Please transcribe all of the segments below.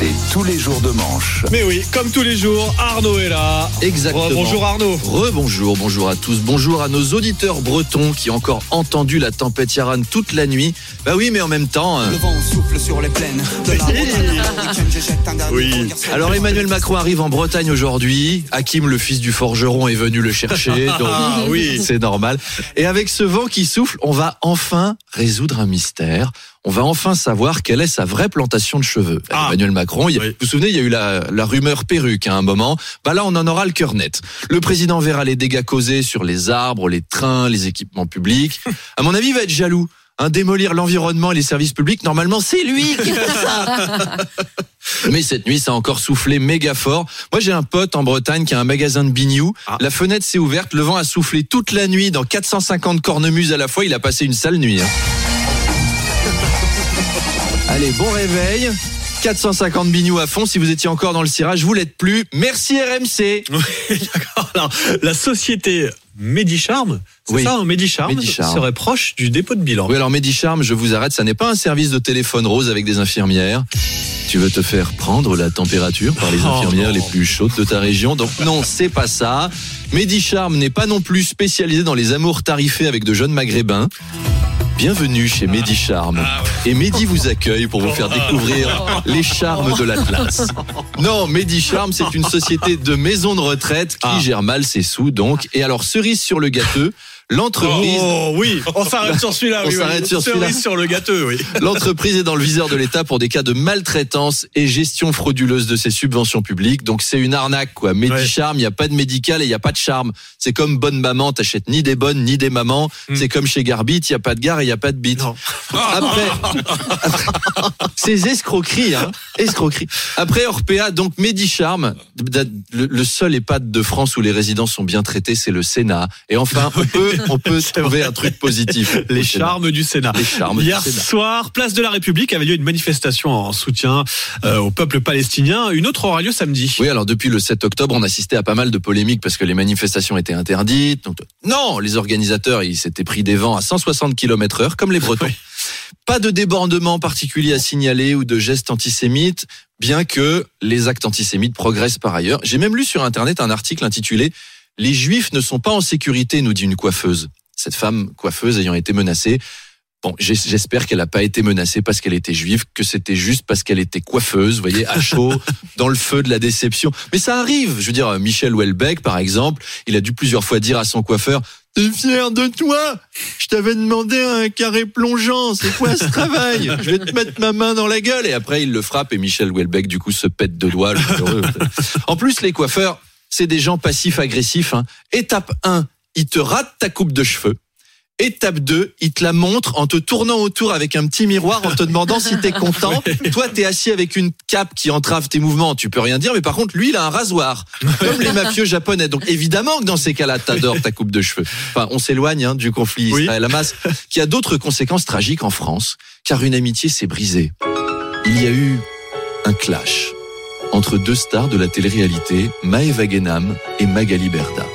C'est tous les jours de manche. Mais oui, comme tous les jours, Arnaud est là. Exactement. bonjour Arnaud. Rebonjour, bonjour à tous. Bonjour à nos auditeurs bretons qui ont encore entendu la tempête Yaran toute la nuit. Bah oui, mais en même temps. euh, Le vent souffle sur les plaines de la Oui. Alors Emmanuel Macron arrive en Bretagne aujourd'hui. Hakim, le fils du forgeron, est venu le chercher. Donc Ah oui. c'est normal. Et avec ce vent qui souffle, on va enfin résoudre un mystère. On va enfin savoir quelle est sa vraie plantation de cheveux. Ah. Emmanuel Macron, il vous vous souvenez, il y a eu la, la rumeur perruque à un moment. Bah là, on en aura le cœur net. Le président verra les dégâts causés sur les arbres, les trains, les équipements publics. À mon avis, il va être jaloux. Hein, démolir l'environnement et les services publics, normalement, c'est lui qui fait ça. Mais cette nuit, ça a encore soufflé méga fort. Moi, j'ai un pote en Bretagne qui a un magasin de bignou. Ah. La fenêtre s'est ouverte, le vent a soufflé toute la nuit dans 450 cornemuses à la fois. Il a passé une sale nuit. hein. Allez, bon réveil. 450 bignous à fond. Si vous étiez encore dans le cirage, vous l'êtes plus. Merci RMC. Oui, d'accord. Alors, la société Medicharm, c'est Oui. ça, hein, Medicharm, Medicharm. serait proche du dépôt de bilan. Oui, alors Medicharm, je vous arrête. Ça n'est pas un service de téléphone rose avec des infirmières. Tu veux te faire prendre la température par les Oh, infirmières les plus chaudes de ta région? Donc non, c'est pas ça. Medicharm n'est pas non plus spécialisé dans les amours tarifés avec de jeunes maghrébins. Bienvenue chez Medicharm. Ah, Et Mehdi vous accueille pour vous faire découvrir les charmes de l'Atlas. Non, Medicharm, c'est une société de maisons de retraite qui Ah. gère mal ses sous, donc. Et alors, cerise sur le gâteau, l'entreprise Oh oui, on s'arrête sur celui-là. On oui, oui. s'arrête sur celui-là. sur le gâteau, oui. L'entreprise est dans le viseur de l'État pour des cas de maltraitance et gestion frauduleuse de ses subventions publiques. Donc c'est une arnaque, quoi. Medicharm, il n'y a pas de médical et il n'y a pas de charme. C'est comme bonne maman, t'achètes ni des bonnes ni des mamans. Hmm. C'est comme chez Garbit, il n'y a pas de gare et il n'y a pas de bite. Non. Après, ces escroqueries, hein, escroqueries. Après Orpea, donc Medicharm, le, le seul EHPAD de France où les résidents sont bien traités, c'est le Sénat. Et enfin, on peut, on peut trouver un truc positif. Les Sénat. charmes du Sénat. Les charmes du Hier Sénat. soir, place de la République, avait lieu une manifestation en soutien euh, au peuple palestinien. Une autre aura lieu samedi. Oui, alors depuis le 7 octobre, on assistait à pas mal de polémiques parce que les manifestations étaient interdites. Donc, non, les organisateurs, ils s'étaient pris des vents à 160 km heure, comme les Bretons. Oui. Pas de débordement particulier à signaler ou de gestes antisémites, bien que les actes antisémites progressent par ailleurs. J'ai même lu sur Internet un article intitulé Les Juifs ne sont pas en sécurité, nous dit une coiffeuse. Cette femme coiffeuse ayant été menacée. Bon, j'es- j'espère qu'elle n'a pas été menacée parce qu'elle était juive, que c'était juste parce qu'elle était coiffeuse, vous voyez, à chaud, dans le feu de la déception. Mais ça arrive. Je veux dire, Michel Houellebecq, par exemple, il a dû plusieurs fois dire à son coiffeur, T'es fier de toi Je t'avais demandé un carré plongeant. C'est quoi ce travail? Je vais te mettre ma main dans la gueule. Et après, il le frappe et Michel Houellebecq, du coup, se pète de doigts. en plus, les coiffeurs, c'est des gens passifs-agressifs. hein. Étape 1, ils te ratent ta coupe de cheveux. Étape 2, il te la montre en te tournant autour avec un petit miroir en te demandant si t'es content. Toi, t'es assis avec une cape qui entrave tes mouvements, tu peux rien dire, mais par contre, lui, il a un rasoir, comme les mafieux japonais. Donc évidemment que dans ces cas-là, t'adores ta coupe de cheveux. Enfin, on s'éloigne hein, du conflit Oui. Israël-Hamas, qui a d'autres conséquences tragiques en France, car une amitié s'est brisée. Il y a eu un clash entre deux stars de la télé-réalité, Maëva Guénam et Magali Berda.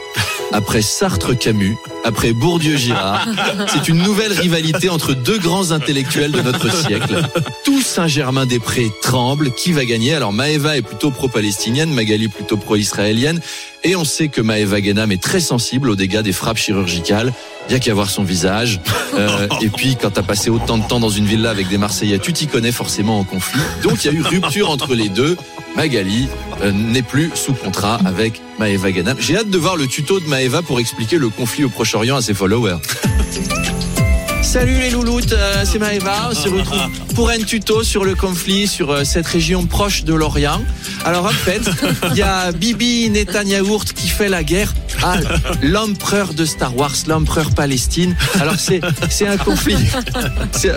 Après Sartre-Camus, après Bourdieu-Girard, c'est une nouvelle rivalité entre deux grands intellectuels de notre siècle. Tout Saint-Germain-des-Prés tremble. Qui va gagner? Alors Maëva est plutôt pro-palestinienne, Magali plutôt pro-israélienne. Et on sait que Maëva Guénam est très sensible aux dégâts des frappes chirurgicales. Il y a qu'à voir son visage. Euh, et puis, quand t'as passé autant de temps dans une villa avec des Marseillais, tu t'y connais forcément en conflit. Donc, il y a eu rupture entre les deux. Magali euh, n'est plus sous contrat avec Maëva Guénam. J'ai hâte de voir le tuto de Maëva pour expliquer le conflit au Proche-Orient à ses followers. Salut les louloutes, euh, c'est Maëva. On se retrouve pour un tuto sur le conflit sur euh, cette région proche de l'Orient. Alors en fait, il y a Bibi Netanyahu qui fait la guerre à l'empereur de Star Wars, l'empereur Palestine. Alors c'est c'est un conflit.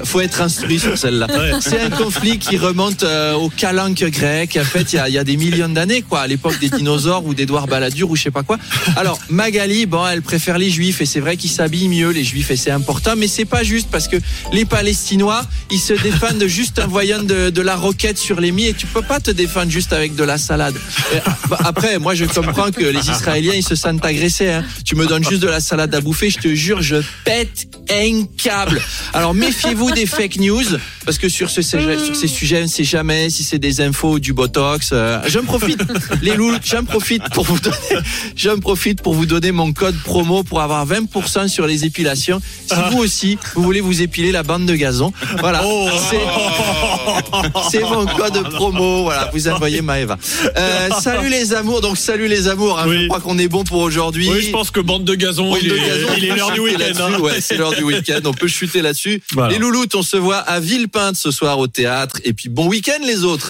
Faut être instruit sur celle-là. C'est un conflit qui remonte euh, au calanque grec. En fait, il y y a des millions d'années, quoi, à l'époque des dinosaures ou d'Édouard Balladur ou je sais pas quoi. Alors Magali, bon, elle préfère les Juifs et c'est vrai qu'ils s'habillent mieux les Juifs et c'est important, mais c'est pas juste parce que les Palestinois, ils se défendent juste en voyant de, de la roquette sur les et tu peux pas te défendre juste avec de la salade. Et, bah, après, moi je comprends que les Israéliens ils se sentent agressés. hein. Tu me donnes juste de la salade à bouffer, je te jure, je pète un câble. Alors méfiez-vous des fake news parce que sur, ce, sujet- sur ces sujets, on ne sait jamais si c'est des infos ou du botox. Euh, j'en profite, les loups, j'en profite pour vous donner, j'en profite pour vous donner mon code promo pour avoir 20% sur les épilations. Si vous aussi, vous voulez vous épiler la bande de gazon, voilà, Oh. c'est- c'est mon code promo. Voilà, vous envoyez Maëva. Euh, salut les amours, donc salut les amours. hein, Oui. Je crois qu'on est bon pour aujourd'hui. Oui, je pense que bande de gazon, Bande il, de est, gazon, il est on peut l'heure du week-end. hein. Ouais, c'est l'heure du week-end. On peut chuter là-dessus. Voilà. Les louloutes, on se voit à Villepinte ce soir au théâtre. Et puis bon week-end les autres.